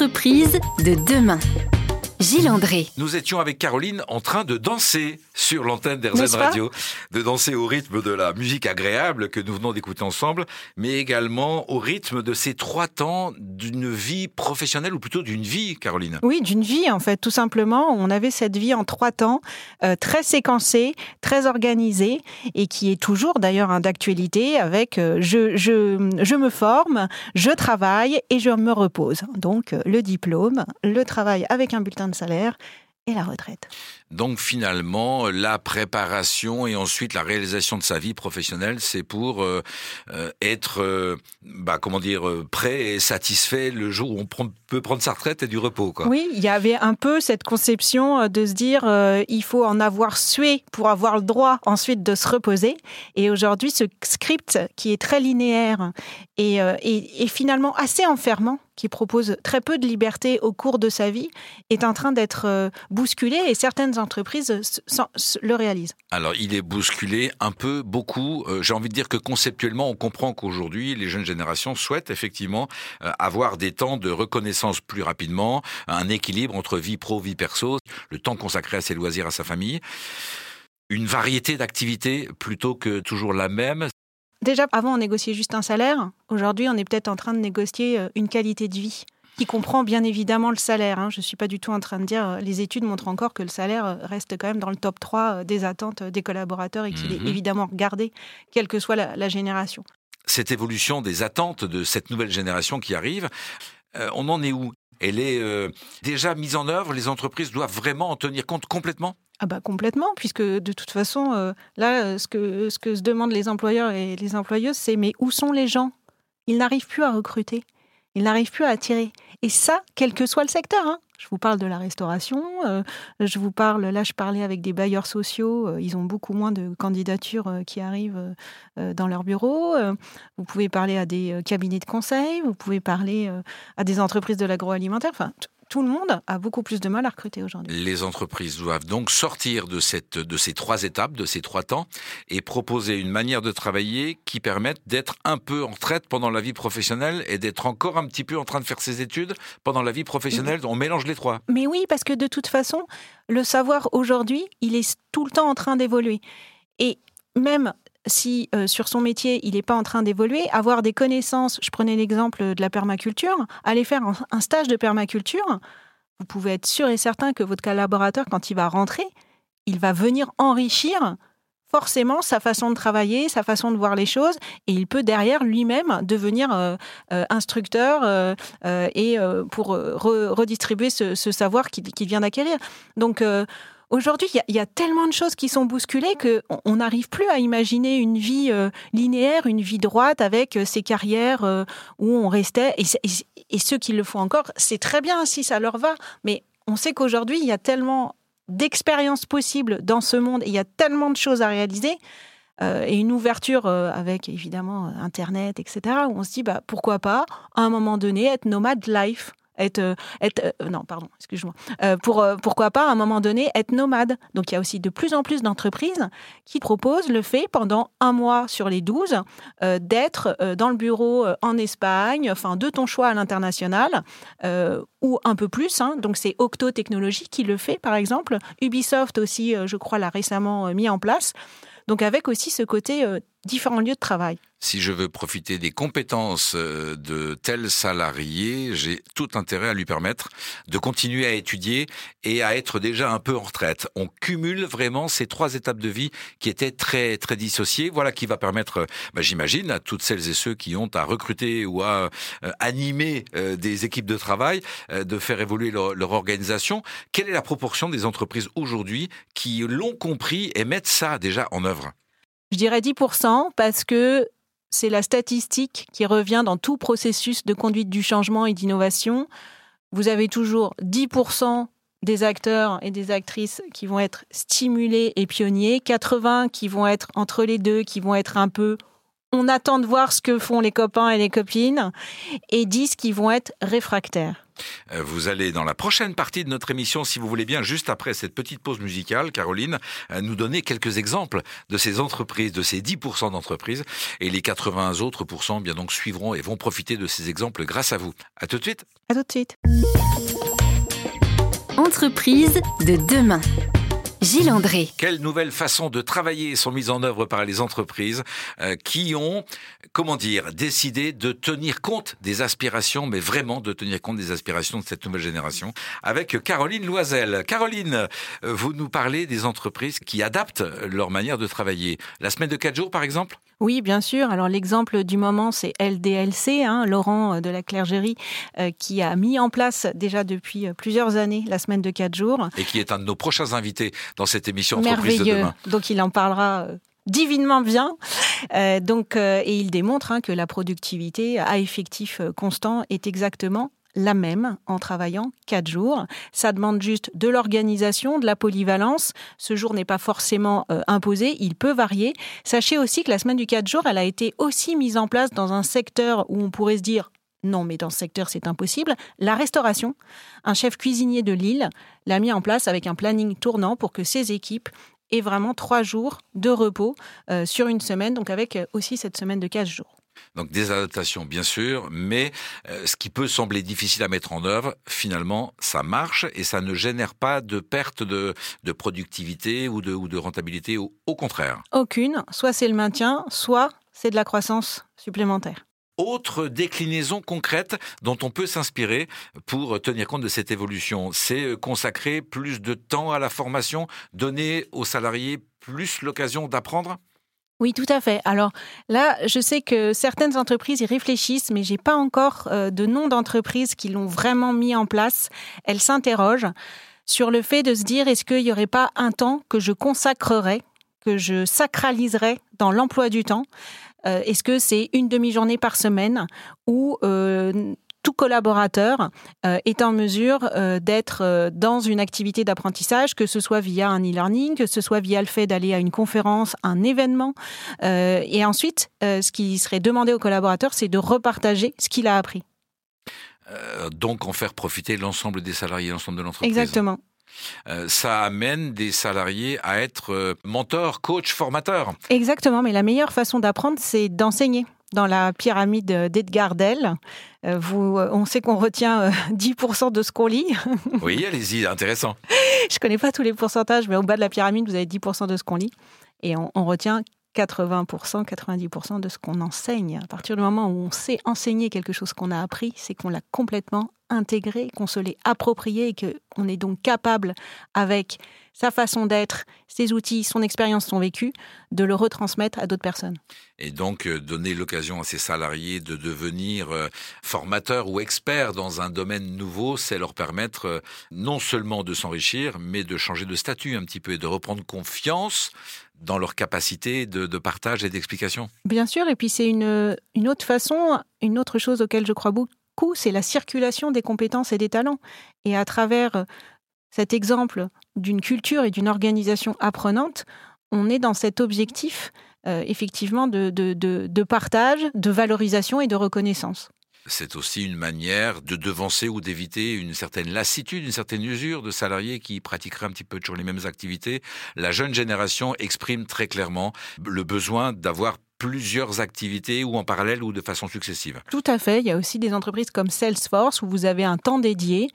Entreprise de demain. Gilles André. Nous étions avec Caroline en train de danser sur l'antenne d'RZ Radio, de danser au rythme de la musique agréable que nous venons d'écouter ensemble, mais également au rythme de ces trois temps d'une vie professionnelle ou plutôt d'une vie, Caroline. Oui, d'une vie en fait, tout simplement. On avait cette vie en trois temps, euh, très séquencée, très organisée, et qui est toujours d'ailleurs hein, d'actualité avec euh, je, je, je me forme, je travaille et je me repose. Donc euh, le diplôme, le travail avec un bulletin salaire et la retraite. Donc finalement, la préparation et ensuite la réalisation de sa vie professionnelle, c'est pour euh, euh, être, euh, bah, comment dire, prêt et satisfait le jour où on peut prendre sa retraite et du repos. Oui, il y avait un peu cette conception de se dire euh, il faut en avoir sué pour avoir le droit ensuite de se reposer. Et aujourd'hui, ce script qui est très linéaire et, et- finalement assez enfermant, qui propose très peu de liberté au cours de sa vie, est en train d'être bousculé et certaines entreprises le réalisent. Alors, il est bousculé un peu, beaucoup. Euh, J'ai envie de dire que conceptuellement, on comprend qu'aujourd'hui, les jeunes générations souhaitent effectivement euh, avoir des temps de reconnaissance plus rapidement, un équilibre entre vie pro, vie perso, le temps consacré à ses loisirs, à sa famille, une variété d'activités plutôt que toujours la même. Déjà, avant, on négociait juste un salaire. Aujourd'hui, on est peut-être en train de négocier euh, une qualité de vie qui comprend bien évidemment le salaire. hein. Je ne suis pas du tout en train de dire, euh, les études montrent encore que le salaire euh, reste quand même dans le top 3 euh, des attentes des collaborateurs et qu'il Mhm. est évidemment regardé, quelle que soit la, la génération. Cette évolution des attentes de cette nouvelle génération qui arrive, euh, on en est où? Elle est euh, déjà mise en œuvre Les entreprises doivent vraiment en tenir compte complètement? Ah bah complètement, puisque de toute façon, euh, là, ce que, ce que se demandent les employeurs et les employeuses, c'est mais où sont les gens? Ils n'arrivent plus à recruter, ils n'arrivent plus à attirer. Et ça, quel que soit le secteur. hein. Je vous parle de la restauration, euh, je vous parle, là je parlais avec des bailleurs sociaux, euh, ils ont beaucoup moins de candidatures euh, qui arrivent dans leur bureau. Vous pouvez parler à des cabinets de conseil, vous pouvez parler à des entreprises de l'agroalimentaire. Enfin, tout le monde a beaucoup plus de mal à recruter aujourd'hui. Les entreprises doivent donc sortir de, cette, de ces trois étapes, de ces trois temps, et proposer une manière de travailler qui permette d'être un peu en retraite pendant la vie professionnelle et d'être encore un petit peu en train de faire ses études pendant la vie professionnelle. On mélange les trois. Mais oui, parce que de toute façon, le savoir aujourd'hui, il est tout le temps en train d'évoluer. Et même si euh, sur son métier, il n'est pas en train d'évoluer, avoir des connaissances, je prenais l'exemple de la permaculture, aller faire un, stage de permaculture, vous pouvez être sûr et certain que votre collaborateur, quand il va rentrer, il va venir enrichir forcément sa façon de travailler, sa façon de voir les choses, et il peut derrière lui-même devenir euh, euh, instructeur et pour re- redistribuer ce, savoir qu'il vient d'acquérir. Donc aujourd'hui, il y a- tellement de choses qui sont bousculées que on- on n'arrive plus à imaginer une vie euh, linéaire, une vie droite avec euh, ces carrières euh, où on restait. Et, et- ceux qui le font encore, c'est très bien si ça leur va, mais on sait qu'aujourd'hui, il y a tellement d'expériences possibles dans ce monde, et il y a tellement de choses à réaliser, euh, et une ouverture avec évidemment Internet, etc., où on se dit bah, pourquoi pas, à un moment donné, être nomade life. Être, euh, être euh, non, pardon, excuse-moi. Euh, pour, pourquoi pas, à un moment donné, être nomade. Donc, il y a aussi de plus en plus d'entreprises qui proposent le fait, pendant un mois sur les 12, euh, d'être dans le bureau en Espagne, enfin, de ton choix à l'international, ou un peu plus. hein. Donc, c'est Octo Technologies qui le fait, par exemple. Ubisoft aussi, je crois, l'a récemment mis en place. Donc, avec aussi ce côté différents lieux de travail. Si je veux profiter des compétences euh, de tel salarié, j'ai tout intérêt à lui permettre de continuer à étudier et à être déjà un peu en retraite. On cumule vraiment ces trois étapes de vie qui étaient très très dissociées. Voilà qui va permettre, euh, bah, j'imagine, à toutes celles et ceux qui ont à recruter ou à euh, animer des équipes de travail, de faire évoluer leur organisation. Quelle est la proportion des entreprises aujourd'hui qui l'ont compris et mettent ça déjà en œuvre? Je dirais 10% parce que c'est la statistique qui revient dans tout processus de conduite du changement et d'innovation. Vous avez toujours 10% des acteurs et des actrices qui vont être stimulés et pionniers, 80 qui vont être entre les deux, qui vont être un peu on attend de voir ce que font les copains et les copines, et 10 qui vont être réfractaires. Euh, vous allez dans la prochaine partie de notre émission, si vous voulez bien, juste après cette petite pause musicale, Caroline, euh, nous donner quelques exemples de ces entreprises, de ces 10% d'entreprises, et les 80 autres pourcents, bien donc, suivront et vont profiter de ces exemples grâce à vous. À tout de suite. À tout de suite. Entreprise de demain. Gilles André. Quelles nouvelles façons de travailler sont mises en œuvre par les entreprises euh, qui ont, comment dire, décidé de tenir compte des aspirations, mais vraiment de tenir compte des aspirations de cette nouvelle génération, avec Caroline Loisel. Caroline, euh, vous nous parlez des entreprises qui adaptent leur manière de travailler. La semaine de quatre jours, par exemple? Oui, bien sûr. Alors l'exemple du moment, c'est LDLC, hein, Laurent euh, de la Clergerie, euh, qui a mis en place déjà depuis euh, plusieurs années la semaine de quatre jours. Et qui est un de nos prochains invités dans cette émission Entreprise de demain. Donc il en parlera divinement bien. donc, et il démontre hein, que la productivité à effectif constant est exactement la même en travaillant quatre jours. Ça demande juste de l'organisation, de la polyvalence. Ce jour n'est pas forcément euh, imposé, il peut varier. Sachez aussi que la semaine du quatre jours, elle a été aussi mise en place dans un secteur où on pourrait se dire non, mais dans ce secteur, c'est impossible. La restauration, un chef cuisinier de Lille l'a mis en place avec un planning tournant pour que ses équipes aient vraiment trois jours de repos euh, sur une semaine, donc avec euh, aussi cette semaine de 15 jours. Donc des adaptations, bien sûr, mais euh, ce qui peut sembler difficile à mettre en œuvre, finalement, ça marche et ça ne génère pas de perte de, productivité ou de, ou de rentabilité, au, au contraire. Aucune. Soit c'est le maintien, soit c'est de la croissance supplémentaire autre déclinaison concrète dont on peut s'inspirer pour tenir compte de cette évolution C'est consacrer plus de temps à la formation, donner aux salariés plus l'occasion d'apprendre oui, tout à fait. Alors là, je sais que certaines entreprises y réfléchissent, mais j'ai pas encore euh, de nom d'entreprise qui l'ont vraiment mis en place. Elles s'interrogent sur le fait de se dire est-ce qu'il n'y aurait pas un temps que je consacrerais, que je sacraliserais dans l'emploi du temps? Euh, Est-ce que c'est une demi-journée par semaine ou euh, tout collaborateur euh, est en mesure euh, d'être euh, dans une activité d'apprentissage, que ce soit via un e-learning, que ce soit via le fait d'aller à une conférence, un événement. et ensuite, ce qui serait demandé au collaborateur, c'est de repartager ce qu'il a appris. donc en faire profiter l'ensemble des salariés, l'ensemble de l'entreprise. Exactement. ça amène des salariés à être mentors, coach, formateurs. Exactement, mais la meilleure façon d'apprendre, c'est d'enseigner dans la pyramide d'Edgar Dell. Euh, vous, euh, on sait qu'on retient 10% euh, de ce qu'on lit. Oui, allez-y, intéressant. Je ne connais pas tous les pourcentages, mais au bas de la pyramide, vous avez 10% de ce qu'on lit. Et on, on retient 80%, 90% de ce qu'on enseigne. À partir du moment où on sait enseigner quelque chose qu'on a appris, c'est qu'on l'a complètement intégré, qu'on se l'est approprié et qu'on est donc capable, avec sa façon d'être, ses outils, son expérience, son vécu, de le retransmettre à d'autres personnes. Et donc euh, donner l'occasion à ses salariés de devenir euh, formateurs ou experts dans un domaine nouveau, c'est leur permettre euh, non seulement de s'enrichir, mais de changer de statut un petit peu et de reprendre confiance dans leur capacité de, partage et d'explication. Bien sûr, et puis c'est une, autre façon, une autre chose auquel je crois beaucoup, c'est la circulation des compétences et des talents. Et à travers cet exemple d'une culture et d'une organisation apprenante, on est dans cet objectif euh, effectivement de, partage, de valorisation et de reconnaissance. C'est aussi une manière de devancer ou d'éviter une certaine lassitude, une certaine usure de salariés qui pratiqueraient un petit peu toujours les mêmes activités. La jeune génération exprime très clairement le besoin d'avoir plusieurs activités ou en parallèle ou de façon successive. Tout à fait. Il y a aussi des entreprises comme Salesforce où vous avez un temps dédié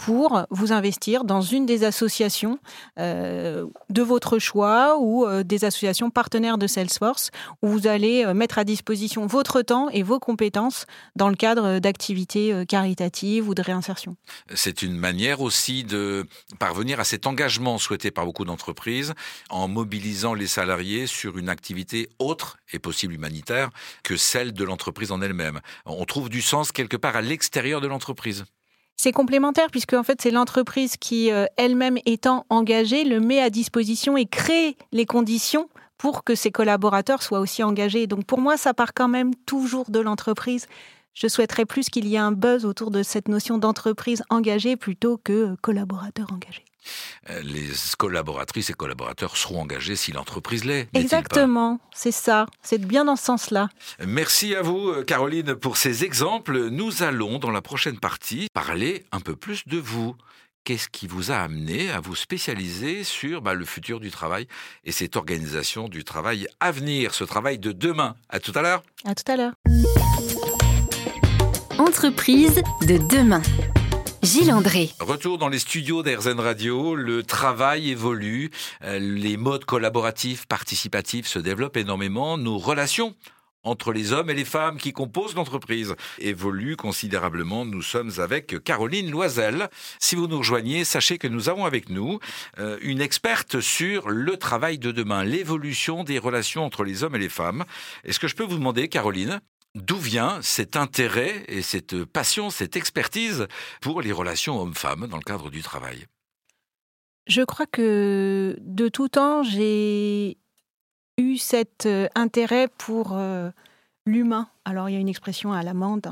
pour vous investir dans une des associations euh, de votre choix ou euh, des associations partenaires de Salesforce où vous allez euh, mettre à disposition votre temps et vos compétences dans le cadre d'activités caritatives ou de réinsertion. C'est une manière aussi de parvenir à cet engagement souhaité par beaucoup d'entreprises en mobilisant les salariés sur une activité autre et possible humanitaire que celle de l'entreprise en elle-même. On trouve du sens quelque part à l'extérieur de l'entreprise. C'est complémentaire puisque en fait c'est l'entreprise qui euh, elle-même étant engagée le met à disposition et crée les conditions pour que ses collaborateurs soient aussi engagés. Donc pour moi ça part quand même toujours de l'entreprise. Je souhaiterais plus qu'il y ait un buzz autour de cette notion d'entreprise engagée plutôt que collaborateur engagé. Euh, les collaboratrices et collaborateurs seront engagés si l'entreprise l'est. Exactement, c'est ça, c'est bien dans ce sens-là. Merci à vous, euh, Caroline, pour ces exemples. Nous allons, dans la prochaine partie, parler un peu plus de vous. Qu'est-ce qui vous a amené à vous spécialiser sur bah, le futur du travail et cette organisation du travail à venir, ce travail de demain? À tout à l'heure. À tout à l'heure. Entreprise de demain. Gilles André. Retour dans les studios d'Airzen Radio. Le travail évolue. Euh, les modes collaboratifs, participatifs se développent énormément. Nos relations entre les hommes et les femmes qui composent l'entreprise évoluent considérablement. Nous sommes avec Caroline Loisel. Si vous nous rejoignez, sachez que nous avons avec nous euh, une experte sur le travail de demain, l'évolution des relations entre les hommes et les femmes. Est-ce que je peux vous demander, Caroline, D'où vient cet intérêt et cette passion, cette expertise pour les relations hommes-femmes dans le cadre du travail? Je crois que de tout temps, j'ai eu cet euh, intérêt pour euh, l'humain. Alors il y a une expression à la mode.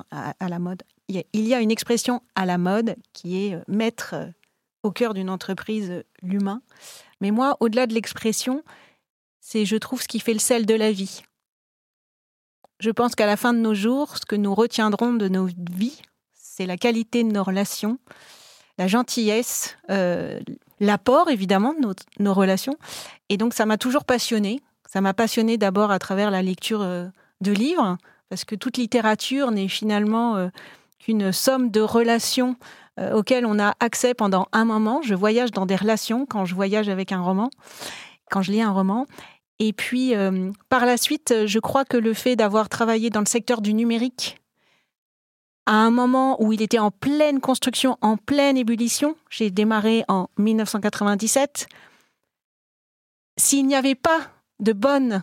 Il y a une expression à la mode qui est euh, mettre au cœur d'une entreprise l'humain. Mais moi, au-delà de l'expression, c'est je trouve ce qui fait le sel de la vie. Je pense qu'à la fin de nos jours, ce que nous retiendrons de nos vies, c'est la qualité de nos relations, la gentillesse, euh, l'apport évidemment de nos, relations. Et donc ça m'a toujours passionnée. Ça m'a passionnée d'abord à travers la lecture euh, de livres, parce que toute littérature n'est finalement euh, qu'une somme de relations auxquelles on a accès pendant un moment. Je voyage dans des relations quand je voyage avec un roman, quand je lis un roman. Et puis, euh, par la suite, je crois que le fait d'avoir travaillé dans le secteur du numérique, à un moment où il était en pleine construction, en pleine ébullition, j'ai démarré en 1997, s'il n'y avait pas de bonnes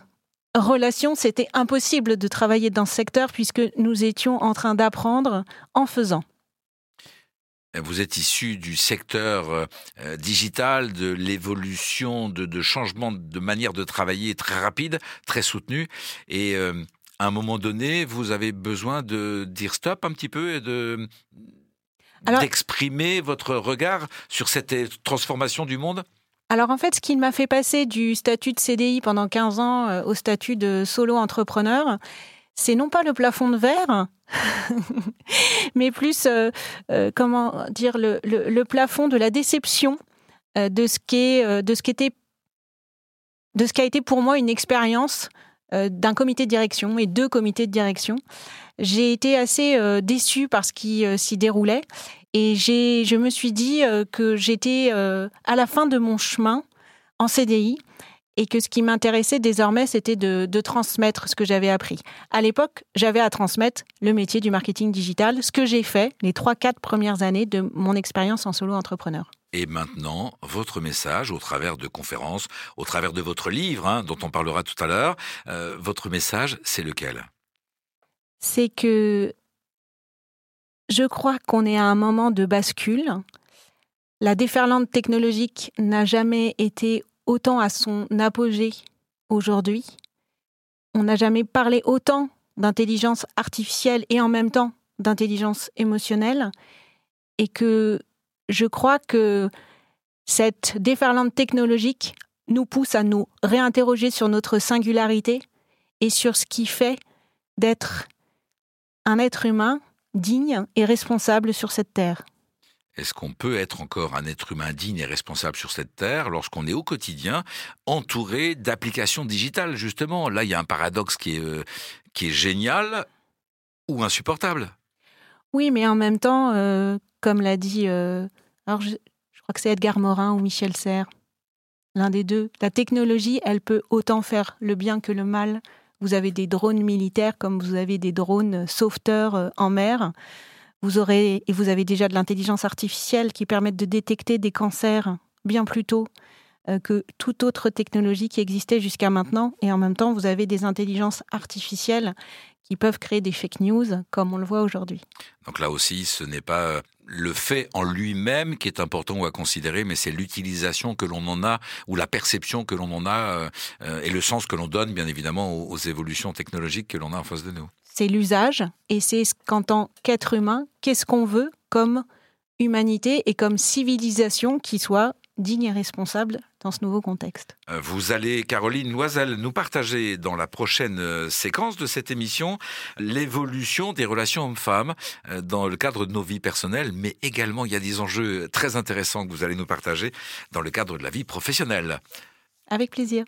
relations, c'était impossible de travailler dans ce secteur puisque nous étions en train d'apprendre en faisant. Vous êtes issu du secteur euh, euh, digital, de l'évolution, de, changement de manière de travailler très rapide, très soutenu. Et euh, à un moment donné, vous avez besoin de dire stop un petit peu et de d'exprimer votre regard sur cette transformation du monde? Alors en fait, ce qui m'a fait passer du statut de CDI pendant 15 ans au statut de solo entrepreneur, c'est non pas le plafond de verre, mais plus, euh, euh, comment dire, le, plafond de la déception euh, de ce qui de ce qui était, de ce qui a été pour moi une expérience d'un comité de direction et deux comités de direction. J'ai été assez déçue par ce qui s'y déroulait et j'ai, je me suis dit que j'étais à la fin de mon chemin en CDI et que ce qui m'intéressait désormais, c'était de, transmettre ce que j'avais appris. À l'époque, j'avais à transmettre le métier du marketing digital, ce que j'ai fait les trois, quatre premières années de mon expérience en solo entrepreneur. Et maintenant, votre message au travers de conférences, au travers de votre livre, hein, dont on parlera tout à l'heure, euh, votre message, c'est lequel? C'est que je crois qu'on est à un moment de bascule. La déferlante technologique n'a jamais été autant à son apogée aujourd'hui. On n'a jamais parlé autant d'intelligence artificielle et en même temps d'intelligence émotionnelle. Et que je crois que cette déferlante technologique nous pousse à nous réinterroger sur notre singularité et sur ce qui fait d'être un être humain digne et responsable sur cette terre. Est-ce qu'on peut être encore un être humain digne et responsable sur cette terre lorsqu'on est au quotidien entouré d'applications digitales Justement, là, il y a un paradoxe qui est, euh, qui est génial ou insupportable. Oui, mais en même temps, euh, comme l'a dit, euh, je, crois que c'est Edgar Morin ou Michel Serres, l'un des deux, la technologie, elle peut autant faire le bien que le mal. Vous avez des drones militaires comme vous avez des drones sauveteurs en mer. Vous aurez et vous avez déjà de l'intelligence artificielle qui permet de détecter des cancers bien plus tôt euh, que toute autre technologie qui existait jusqu'à maintenant. Et en même temps, vous avez des intelligences artificielles qui peuvent créer des fake news, comme on le voit aujourd'hui. Donc là aussi, ce n'est pas euh, le fait en lui-même qui est important ou à considérer, mais c'est l'utilisation que l'on en a ou la perception que l'on en a euh, et le sens que l'on donne, bien évidemment, aux évolutions technologiques que l'on a en face de nous. C'est l'usage et c'est qu'en tant qu'être humain, qu'est-ce qu'on veut comme humanité et comme civilisation qui soit digne et responsable dans ce nouveau contexte. Euh, vous allez, Caroline Loisel, nous partager dans la prochaine euh, séquence de cette émission l'évolution des relations hommes-femmes euh, dans le cadre de nos vies personnelles, mais également il y a des enjeux très intéressants que vous allez nous partager dans le cadre de la vie professionnelle. Avec plaisir.